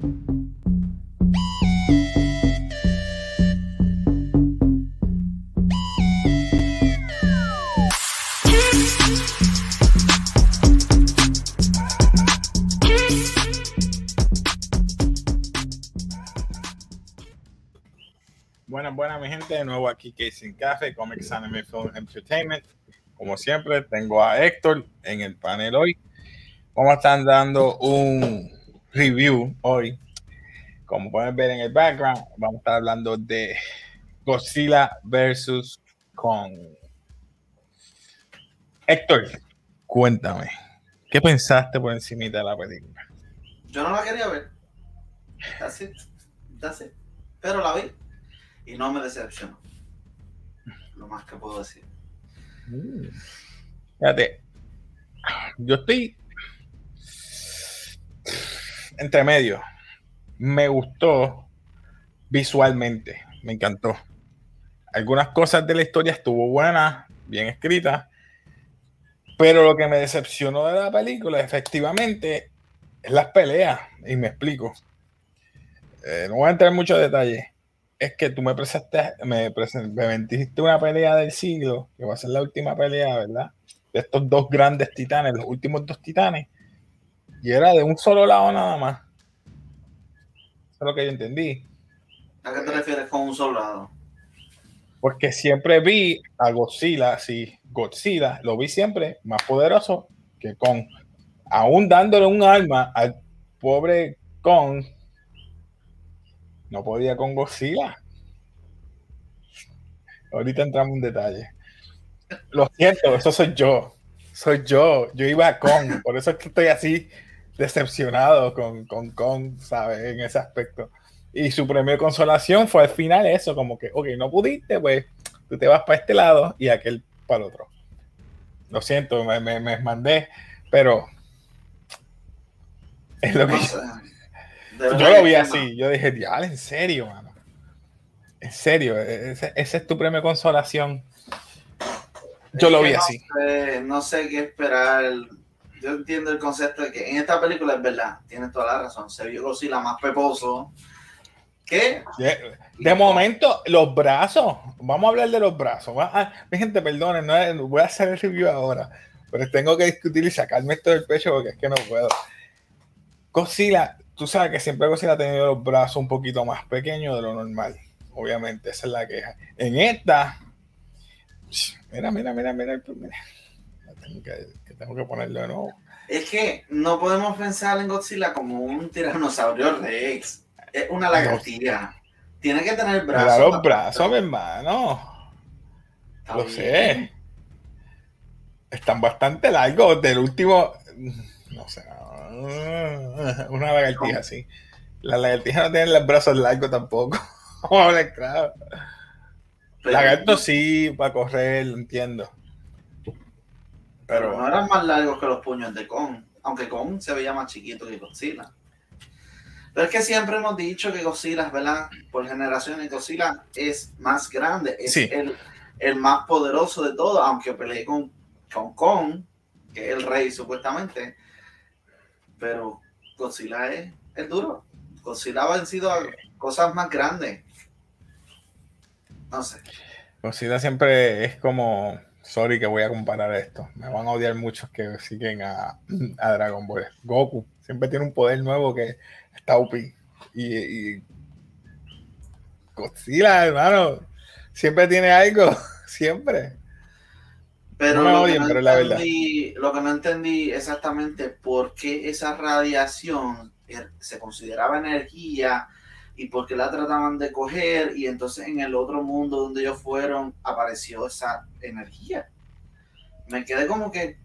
Buenas, buenas, mi gente. De nuevo aquí, Casey Café, Comics Anime Film Entertainment. Como siempre, tengo a Héctor en el panel hoy. Vamos a estar dando un review hoy. Como pueden ver en el background, vamos a estar hablando de Godzilla versus Kong. Héctor, cuéntame, ¿qué pensaste por encima de la película? Yo no la quería ver. Así, así. Pero la vi y no me decepcionó. Lo más que puedo decir. Mm. Fíjate, yo estoy entre medio. Me gustó visualmente, me encantó. Algunas cosas de la historia estuvo buena, bien escrita, pero lo que me decepcionó de la película, efectivamente, es las peleas, y me explico. Eh, no voy a entrar en muchos detalles. Es que tú me presentaste, me, presentaste, una pelea del siglo, que va a ser la última pelea, ¿verdad? De estos dos grandes titanes, los últimos dos titanes, y era de un solo lado nada más. Eso es lo que yo entendí. ¿A qué te refieres con un solo lado? Porque siempre vi a Godzilla, sí, Godzilla, lo vi siempre más poderoso que Kong. Aún dándole un arma al pobre Kong, no podía con Godzilla. Ahorita entramos en detalle. Lo siento, eso soy yo. Soy yo. Yo iba a Kong. Por eso es que estoy así decepcionado con, con Kong, ¿sabes? En ese aspecto. Y su premio de consolación fue al final eso, como que, ok, no pudiste, pues tú te vas para este lado y aquel para el otro. Lo siento, me, me, mandé, pero es lo que yo, lo vi así. Yo dije, dial, en serio, mano. En serio, ese, es tu premio de consolación. Yo lo vi así. no sé qué esperar yo entiendo el concepto de que en esta película es verdad, tienes toda la razón. Se vio la más peposo. ¿Qué? De, momento, los brazos. Vamos a hablar de los brazos. Ah, mi gente, perdonen, no, voy a hacer el review ahora. Pero tengo que discutir y sacarme esto del pecho porque es que no puedo. Godzilla, tú sabes que siempre Godzilla ha tenido los brazos un poquito más pequeños de lo normal. Obviamente, esa es la queja. En esta, mira, mira, mira, mira. mira que, tengo que ponerlo de nuevo. Es que no podemos pensar en Godzilla como un tiranosaurio rex. Es una lagartija. Tiene que tener brazos. los brazos, mi hermano. Lo sé. Están bastante largos. Del último. No sé. Una lagartija, sí. La lagartija no tiene los brazos largos tampoco. claro. Lagarto sí, para correr, lo entiendo. Pero, no eran más largos que los puños de Kong, aunque Kong se veía más chiquito que Godzilla. Pero es que siempre hemos dicho que Godzilla, ¿verdad? Por generaciones, Godzilla es más grande, es el, el, más poderoso de todos, aunque peleé con, con Kong, que es el rey supuestamente. Pero Godzilla es el duro. Godzilla ha vencido a cosas más grandes. No sé. Godzilla siempre es como sorry que voy a comparar esto. Me van a odiar muchos que siguen a, Dragon Ball. Goku siempre tiene un poder nuevo que está OP. Y, y Godzilla, hermano, siempre tiene algo, siempre. Pero, lo, que no pero entendí, lo que no entendí exactamente por qué esa radiación er, se consideraba energía y por qué la trataban de coger y entonces en el otro mundo donde ellos fueron apareció esa energía. Me quedé como que...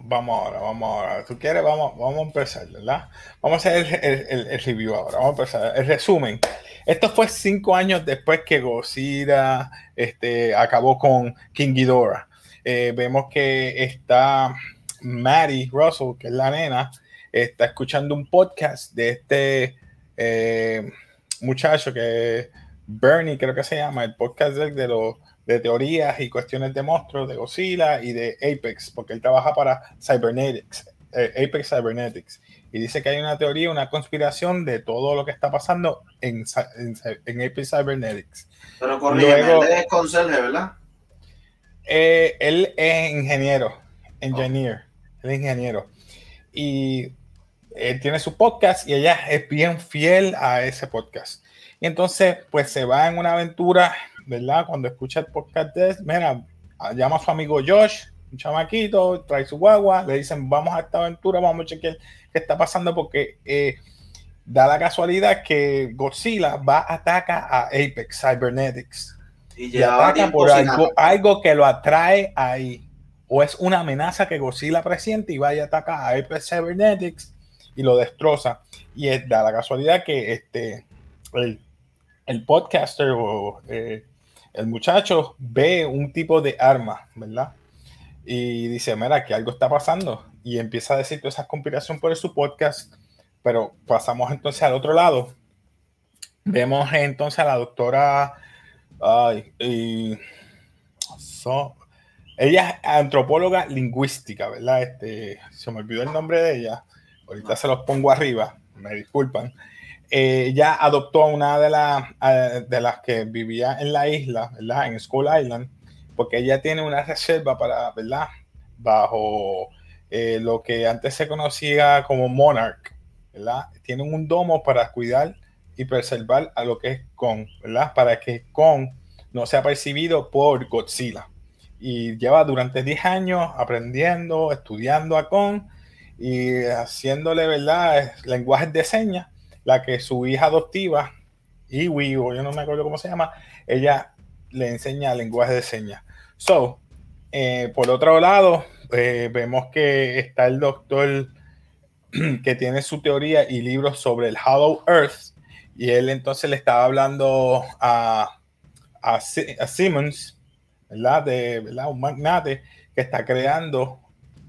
vamos ahora, vamos ahora. ¿Tú quieres? Vamos, vamos a empezar, ¿verdad? Vamos a hacer el, el, review ahora. Vamos a empezar. El resumen. Esto fue cinco años después que Godzilla este, acabó con King Ghidorah. Eh, vemos que está Maddie Russell, que es la nena, está escuchando un podcast de este eh, muchacho que Bernie, creo que se llama, el podcast de, los de teorías y cuestiones de monstruos de Godzilla y de Apex, porque él trabaja para Cybernetics. eh, Apex Cybernetics. Y dice que hay una teoría, una conspiración de todo lo que está pasando en, en, Apex Cybernetics. Pero Luego, él es conserje, ¿verdad? Eh, él es ingeniero, engineer, es ingeniero. Y él tiene su podcast y ella es bien fiel a ese podcast. Y entonces, pues se va en una aventura, ¿verdad? Cuando escucha el podcast de mira, llama a su amigo Josh, un chamaquito, trae su guagua, le dicen, vamos a esta aventura, vamos a chequear qué está pasando, porque eh, da la casualidad que Godzilla va a atacar a Apex Cybernetics. Y, ataca por algo, algo que lo atrae ahí. O es una amenaza que Godzilla presiente y vaya a atacar a Apex Cybernetics y lo destroza. Y es, da la casualidad que este, el, podcaster o eh, el muchacho ve un tipo de arma, ¿verdad? Y dice, mira, que algo está pasando. Y empieza a decir toda esa conspiración por su podcast. Pero pasamos entonces al otro lado. Vemos entonces a la doctora... Ay, y, ella es antropóloga lingüística, ¿verdad? Este, se me olvidó el nombre de ella. Ahorita se los pongo arriba, me disculpan ella adoptó a una de, las de las que vivía en la isla, ¿verdad? En Skull Island, porque ella tiene una reserva para, ¿verdad? Bajo eh, lo que antes se conocía como Monarch, ¿verdad? Tienen un domo para cuidar y preservar a lo que es Kong, ¿verdad? Para que Kong no sea percibido por Godzilla. Y lleva durante 10 años aprendiendo, estudiando a Kong y haciéndole, ¿verdad? Lenguajes de señas la que su hija adoptiva, Iwi, o yo no me acuerdo cómo se llama, ella le enseña lenguaje de señas. So, eh, por otro lado, eh, vemos que está el doctor que tiene su teoría y libros sobre el Hollow Earth, y él entonces le estaba hablando a, a, Simmons, ¿verdad? De, ¿verdad? Un magnate que está creando,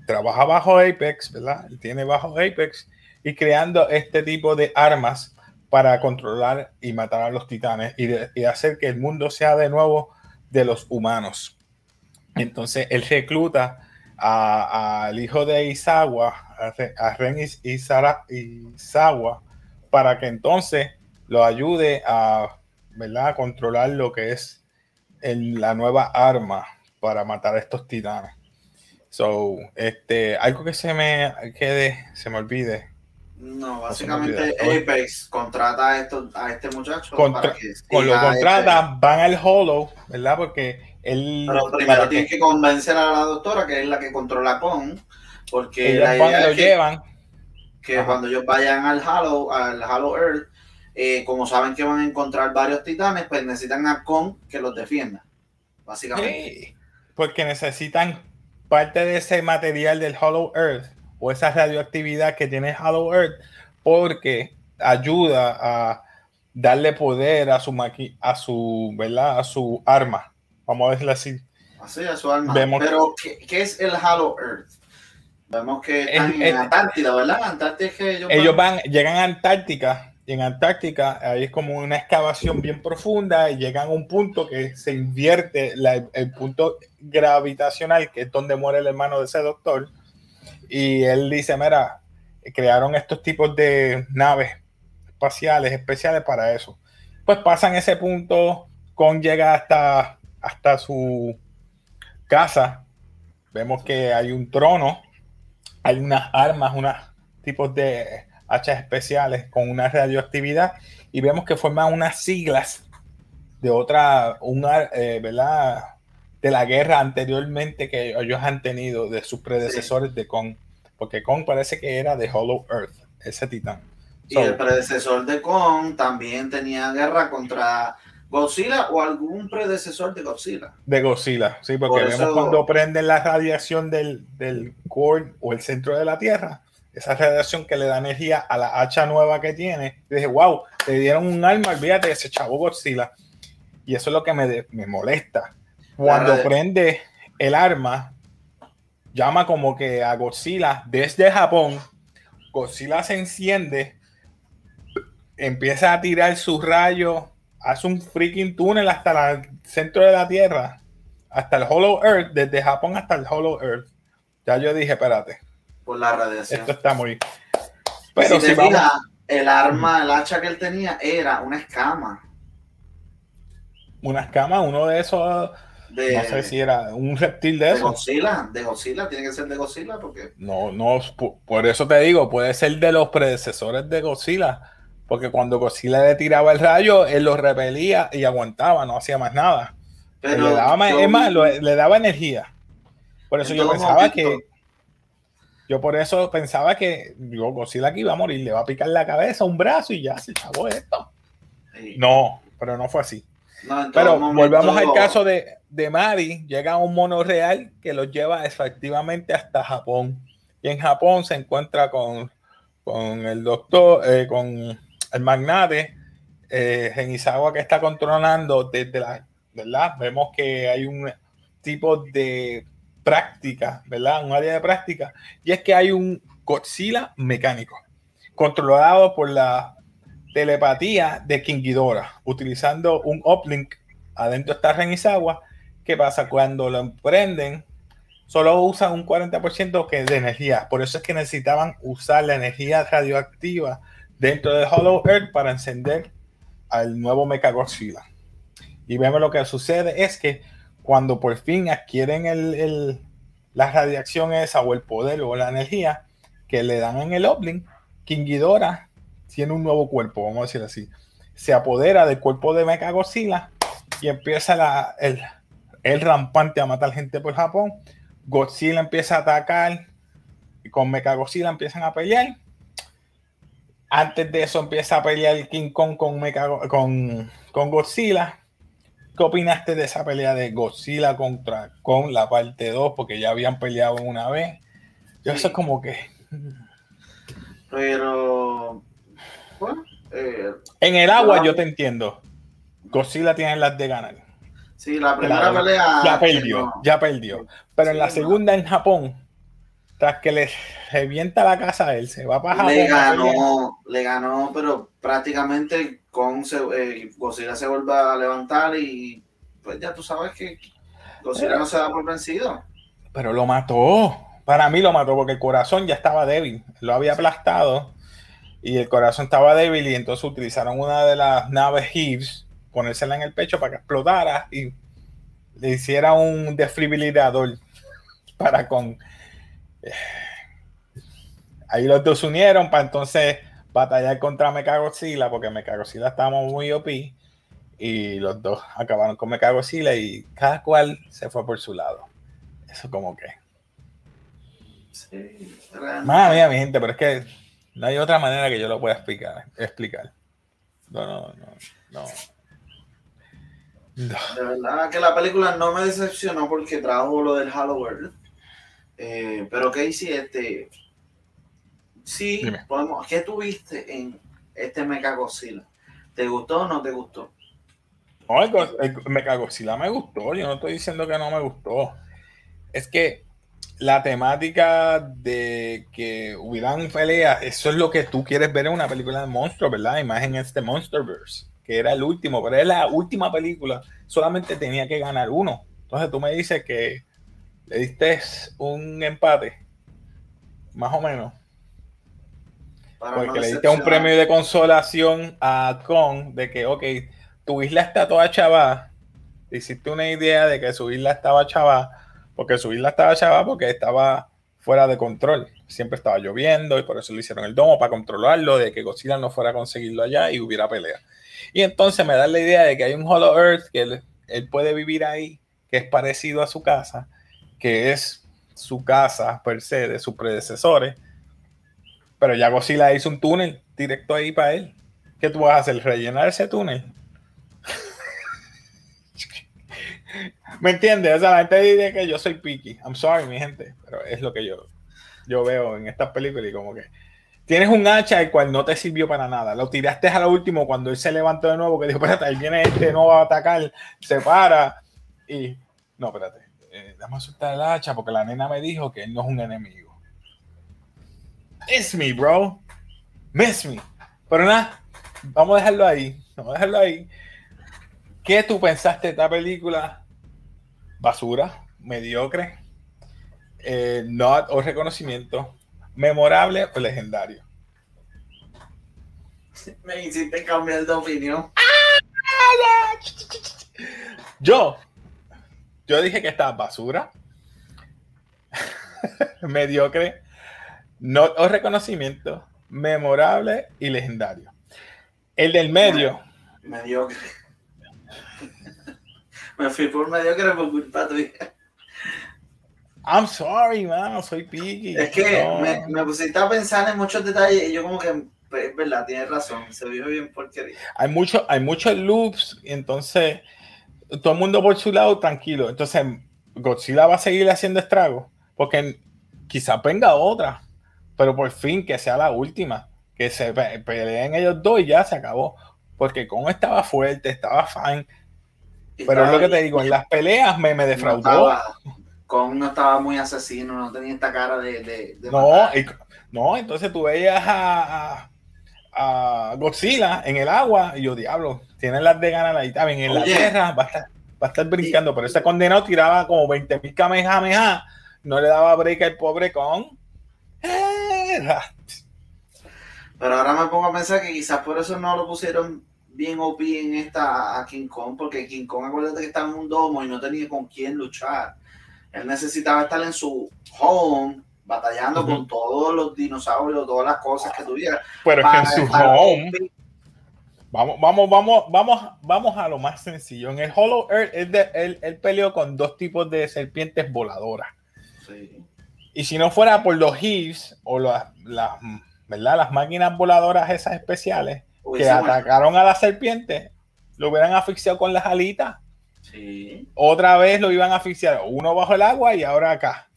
trabaja bajo Apex, ¿verdad? tiene bajo Apex y creando este tipo de armas para controlar y matar a los titanes y, hacer que el mundo sea de nuevo de los humanos. Entonces él recluta al hijo de Isawa, a Ren Isawa, para que entonces lo ayude a ¿verdad? controlar lo que es la nueva arma para matar a estos titanes. So, este, algo que se me quede, se me olvide, no, básicamente Apex contrata a, esto, a este muchacho para que con lo contrata, van al Hollow, ¿verdad? Porque él. Pero primero tienes que convencer a la doctora, que es la que controla con, porque la idea lo llevan. Que cuando ellos vayan al Hollow, al Hollow Earth, eh, como saben que van a encontrar varios titanes, pues necesitan a Con que los defienda, básicamente. porque necesitan parte de ese material del Hollow Earth o esa radioactividad que tiene Hollow Earth porque ayuda a darle poder a su maqui a su, ¿verdad? A su arma. Vamos a decirlo así. Así, a su arma. Pero, ¿qué, es el Hollow Earth? Vemos que están en Antártida, ¿verdad? Antártida ellos, ellos van, llegan a Antártica y en Antártica ahí es como una excavación bien profunda y llegan a un punto que se invierte el punto gravitacional, que es donde muere el hermano de ese doctor y él dice, mira, crearon estos tipos de naves espaciales especiales para eso. Pues pasan ese punto, con llega hasta, hasta su casa. Vemos que hay un trono, hay unas armas, unos tipos de hachas especiales con una radioactividad y vemos que forman unas siglas de otra, una, eh, ¿verdad? de la guerra anteriormente que ellos han tenido de sus predecesores de Kong. Porque Kong parece que era de Hollow Earth, ese titán. Y el predecesor de Kong también tenía guerra contra Godzilla o algún predecesor de Godzilla. De Godzilla, sí, porque vemos cuando prenden la radiación del, del core o el centro de la Tierra, esa radiación que le da energía a la hacha nueva que tiene. Y dije, wow, le dieron un arma, olvídate, ese chavo Godzilla. Y eso es lo que me, me molesta cuando prende el arma, llama como que a Godzilla desde Japón. Godzilla se enciende, empieza a tirar su rayo, hace un freaking túnel hasta el centro de la Tierra, hasta el Hollow Earth, desde Japón hasta el Hollow Earth. Ya yo dije, espérate. Por la radiación. Esto está muy. Pero si, te fijas, el arma, el hacha que él tenía era una escama. Una escama, uno de esos. no sé si era un reptil de, de eso. Godzilla, de Godzilla, tiene que ser de Godzilla porque. No, no, por eso te digo, puede ser de los predecesores de Godzilla. Porque cuando Godzilla le tiraba el rayo, él lo repelía y aguantaba, no hacía más nada. Pero le daba, es más, le daba energía. Por eso yo pensaba que. Yo por eso pensaba que yo, Godzilla aquí iba a morir, le va a picar la cabeza, un brazo y ya se chavó esto. No, pero no fue así. pero volvamos al caso de, de Mari. Llega un mono real que lo lleva efectivamente hasta Japón. Y en Japón se encuentra con, con el doctor, eh, con el magnate eh, Genizawa que está controlando desde la, ¿verdad? Vemos que hay un tipo de práctica, ¿verdad? Un área de práctica. Y es que hay un Godzilla mecánico, controlado por la telepatía de King utilizando un uplink. Adentro está Renizawa. ¿Qué pasa? Cuando lo emprenden, solo usan un 40% que de energía. Por eso es que necesitaban usar la energía radioactiva dentro de Hollow Earth para encender al nuevo Mechagodzilla. Y vemos lo que sucede es que cuando por fin adquieren el, la radiación esa o el poder o la energía que le dan en el Oblin, King Ghidorah tiene un nuevo cuerpo, vamos a decir así. Se apodera del cuerpo de Mechagodzilla y empieza la, el, el rampante a matar gente por Japón. Godzilla empieza a atacar y con Mechagodzilla empiezan a pelear antes de eso empieza a pelear King Kong con, con, con Godzilla. ¿Qué opinaste de esa pelea de Godzilla contra con la parte 2? Porque ya habían peleado una vez. Yo eso es como que. Pero. Bueno. Eh, en el agua yo te entiendo. Godzilla tiene las de ganar. Sí, la primera pelea. Ya perdió, ya perdió. Pero en la segunda en Japón, tras que le revienta la casa a él, se va para Le ganó, le ganó, pero prácticamente con eh, Godzilla se vuelve a levantar y pues ya tú sabes que Godzilla no se da por vencido. Pero lo mató. Para mí lo mató porque el corazón ya estaba débil. Lo había aplastado y el corazón estaba débil y entonces utilizaron una de las naves Hives, ponérsela en el pecho para que explotara y le hiciera un desfibrilador para con ahí los dos unieron para entonces batallar contra Mechagodzilla, porque Mechagodzilla estábamos muy OP y los dos acabaron con Mechagodzilla y cada cual se fue por su lado. Eso como que. Sí, Madre mía, mi gente, pero es que no hay otra manera que yo lo pueda explicar. explicar. No, no, no, no. De verdad que la película no me decepcionó porque trajo lo del Halloween eh, pero Casey, este, sí, podemos, ¿qué tuviste en este Mechagodzilla? ¿Te gustó o no te gustó? No, el, Mechagodzilla me gustó, yo no estoy diciendo que no me gustó. Es que la temática de que hubieran peleas, eso es lo que tú quieres ver en una película de monstruos, ¿verdad? Imagen este Monsterverse, que era el último, pero es la última película, solamente tenía que ganar uno. Entonces tú me dices que le diste un empate, más o menos. Porque le diste un premio de consolación a Con de que, ok, tu isla está toda chava. Hiciste una idea de que su isla estaba chava, porque su isla estaba chava porque estaba fuera de control. Siempre estaba lloviendo y por eso le hicieron el domo para controlarlo, de que Godzilla no fuera a conseguirlo allá y hubiera pelea. Y entonces me da la idea de que hay un Hollow Earth que él, él puede vivir ahí, que es parecido a su casa, que es su casa per se de sus predecesores. Pero ya Godzilla hizo un túnel directo ahí para él. ¿Qué tú vas a hacer? ¿Rellenar ese túnel? ¿Me entiendes? O sea, la gente dice que yo soy picky. I'm sorry, mi gente, pero es lo que yo, yo veo en estas películas y como que tienes un hacha el cual no te sirvió para nada. Lo tiraste a lo último cuando él se levantó de nuevo, que dijo, espérate, ahí viene este, no va a atacar, se para y... No, espérate eh, a soltar el hacha porque la nena me dijo que él no es un enemigo. Miss me, bro. Miss me. Pero nada, vamos a dejarlo ahí. Vamos a dejarlo ahí. ¿Qué tú pensaste de esta película? Basura, mediocre, eh, no o reconocimiento. memorable o legendario. Me hiciste cambiar de opinión. Yo, yo dije que estaba basura, mediocre, no o reconocimiento, memorable y legendario. El del medio. Mediocre. Me fui por mediocre por culpa tuya. I'm sorry, man, soy piqui. Es que me, me, pusiste a pensar en muchos detalles y yo como que, pues, es verdad, tienes razón, se vio bien porquería. Hay, mucho, hay muchos loops, y entonces todo el mundo por su lado tranquilo. Entonces Godzilla va a seguir haciendo estragos, porque quizá venga otra, pero por fin que sea la última, que se peleen ellos dos y ya se acabó. Porque Kong estaba fuerte, estaba fine. Pero es lo que te digo, en las peleas me, me defraudó. Kong no estaba muy asesino, no tenía esta cara de. de, no, no, entonces tú veías a, a, Godzilla en el agua y yo, diablo, tienen las de ganar ahí también. En la tierra va a estar, va a estar brincando, pero ese condenado tiraba como 20 mil kamehameha, no le daba break al pobre Kong. Pero ahora me pongo a pensar que quizás por eso no lo pusieron bien OP en esta a King Kong, porque King Kong, acuérdate que estaba en un domo y no tenía con quién luchar. Él necesitaba estar en su home batallando con todos los dinosaurios, todas las cosas que tuviera. Pero es que en su home. Vamos, vamos, vamos, vamos, vamos a lo más sencillo. En el Hollow Earth, él, peleó con dos tipos de serpientes voladoras. Y si no fuera por los Heaves o las, ¿verdad? las máquinas voladoras esas especiales que atacaron a la serpiente, lo hubieran asfixiado con las alitas. Otra vez lo iban a asfixiar, uno bajo el agua y ahora acá.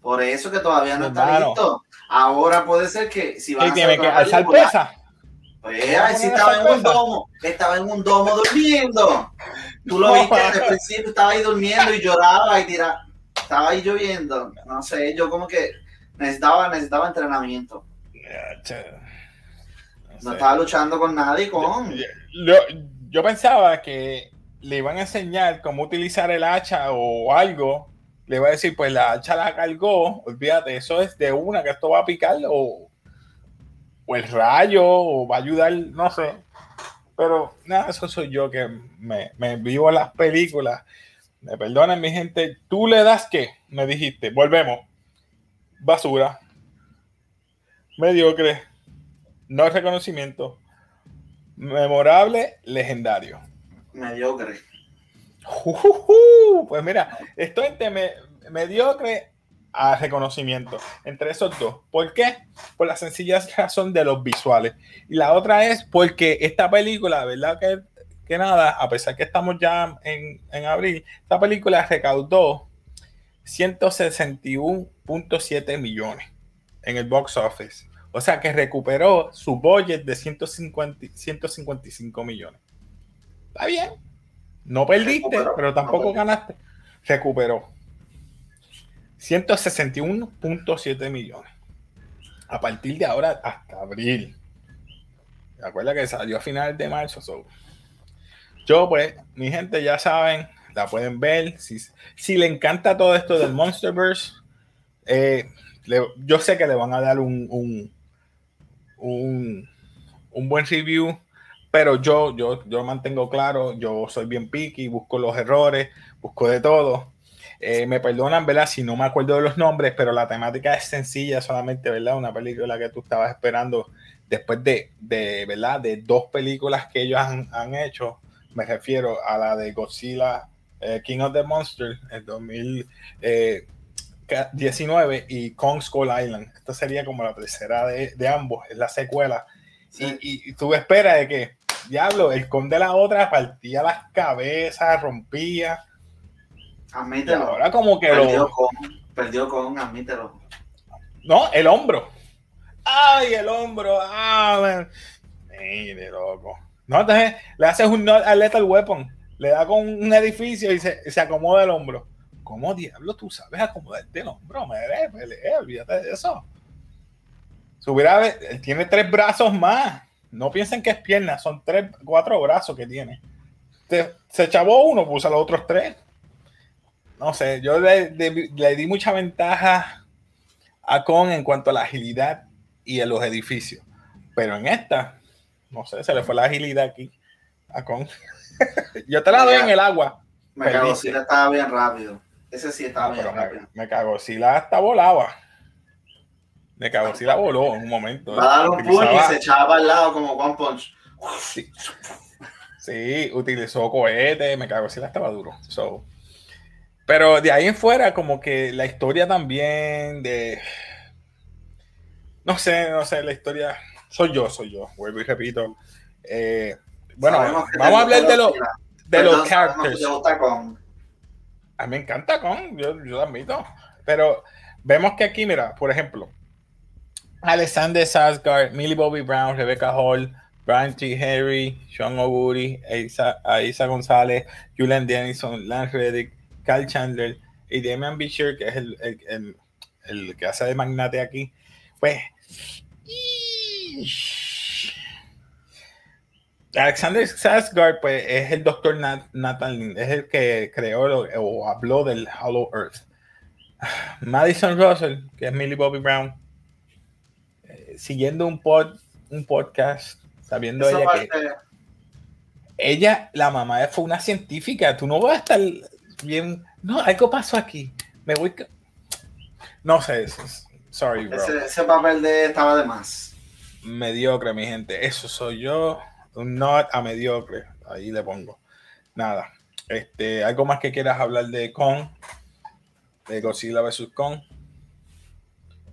Por eso que todavía no está listo. Ahora puede ser que si va a tiene que alzar pesa. Pues si estaba en un domo, estaba en un domo durmiendo. Tú lo viste al principio, estaba ahí durmiendo y lloraba y tiraba. Estaba ahí lloviendo. No sé, yo como que necesitaba, necesitaba entrenamiento. No, estaba luchando con nadie, con. Yo, yo pensaba que le iban a enseñar cómo utilizar el hacha o algo, le iba a decir, pues la hacha la cargó, olvídate, eso es de una que esto va a picar o, o el rayo o va a ayudar, no sé. Pero nada, eso soy yo que me, me vivo las películas. Me perdonen mi gente, tú le das que, me dijiste, volvemos. Basura, mediocre, no reconocimiento, memorable, legendario mediocre. pues mira, esto entre mediocre a reconocimiento entre esos dos. ¿Por qué? Por la sencilla razón de los visuales. Y la otra es porque esta película, ¿verdad? Que, que nada, a pesar que estamos ya en, en abril, esta película recaudó 161.7 millones en el box office. O sea que recuperó su budget de 150, 155 millones. Está bien. No perdiste, pero tampoco ganaste. Recuperó. 161.7 millones. A partir de ahora hasta abril. Recuerda que salió a finales de marzo. Yo, pues, mi gente ya saben, la pueden ver. Si, si le encanta todo esto del Monsterverse, eh, yo sé que le van a dar un, un, un, un buen review pero yo, yo, yo mantengo claro, yo soy bien picky, busco los errores, busco de todo. Eh, me perdonan, ¿verdad? Si no me acuerdo de los nombres, pero la temática es sencilla, solamente, ¿verdad? Una película que tú estabas esperando después de, de ¿verdad? De dos películas que ellos han, han hecho. Me refiero a la de Godzilla, eh, King of the Monsters, en 2019, eh, y Kong Skull Island. Esta sería como la tercera de, de ambos, es la secuela. Y, y, tú esperas de que diablo, el con de la otra partía las cabezas, rompía. Admítelo. Ahora como que perdió lo... con, perdió con, admítelo. No, el hombro. Ay, el hombro. Ah, Mire, loco. No, entonces le haces un al Lethal Weapon. Le da con un edificio y se, se acomoda el hombro. ¿Cómo diablo tú sabes acomodarte el hombro? Me pelea, olvídate de eso. Subirá, él tiene tres brazos más. No piensen que es pierna, son tres, cuatro brazos que tiene. se chavó uno, puso los otros tres. No sé, yo le, di mucha ventaja a Kong en cuanto a la agilidad y en los edificios. Pero en esta, no sé, se le fue la agilidad aquí a Kong. Yo te la doy en el agua. Me cago si la estaba bien rápido. Ese sí estaba bien rápido. Me, cago si la hasta volaba. Me cago si la voló en un momento. Va a dar un puño y se echaba para el lado como One Punch. Sí. utilizó cohete, me cago si la estaba duro. Pero de ahí en fuera, como que la historia también de. No sé, no sé, la historia. Soy yo, soy yo. Vuelvo y repito. Eh, bueno, vamos a hablar de, lo, de los characters. A mí me encanta con, yo, yo lo admito. Pero vemos que aquí, mira, por ejemplo, Alexander Sasgard, Millie Bobby Brown, Rebecca Hall, Brian T. Harry, Sean O'Woody, Aisa, González, Julian Dennison, Lance Reddick, Carl Chandler y Damian Beecher, que es el, el, el, que hace de magnate aquí. Pues. Alexander Sasgard, pues es el doctor Nathan es el que creó o habló del Hollow Earth. Madison Russell, que es Millie Bobby Brown, eh, siguiendo un, pod, un podcast, sabiendo ella que ella, la mamá fue una científica, tú no vas a estar bien, no, algo pasó aquí, me voy, no sé, sorry, bro. Ese, ese papel de estaba de más. Mediocre, mi gente, eso soy yo un not a mediocre. Ahí le pongo. Nada. Este, ¿Algo más que quieras hablar de Kong? De Godzilla vs. Kong.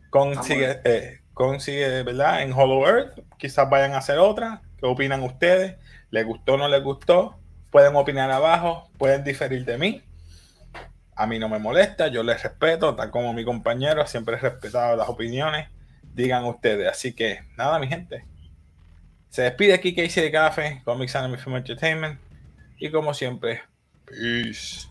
Kong sigue, eh, Kong sigue, ¿verdad? En Hollow Earth. Quizás vayan a hacer otra. ¿Qué opinan ustedes? ¿Les gustó o no les gustó? Pueden opinar abajo. Pueden diferir de mí. A mí no me molesta. Yo les respeto. Tal como mi compañero. Siempre he respetado las opiniones. Digan ustedes. Así que, nada, mi gente. Se despide aquí Casey de Café, Comics Anime Film Entertainment. Y como siempre, peace.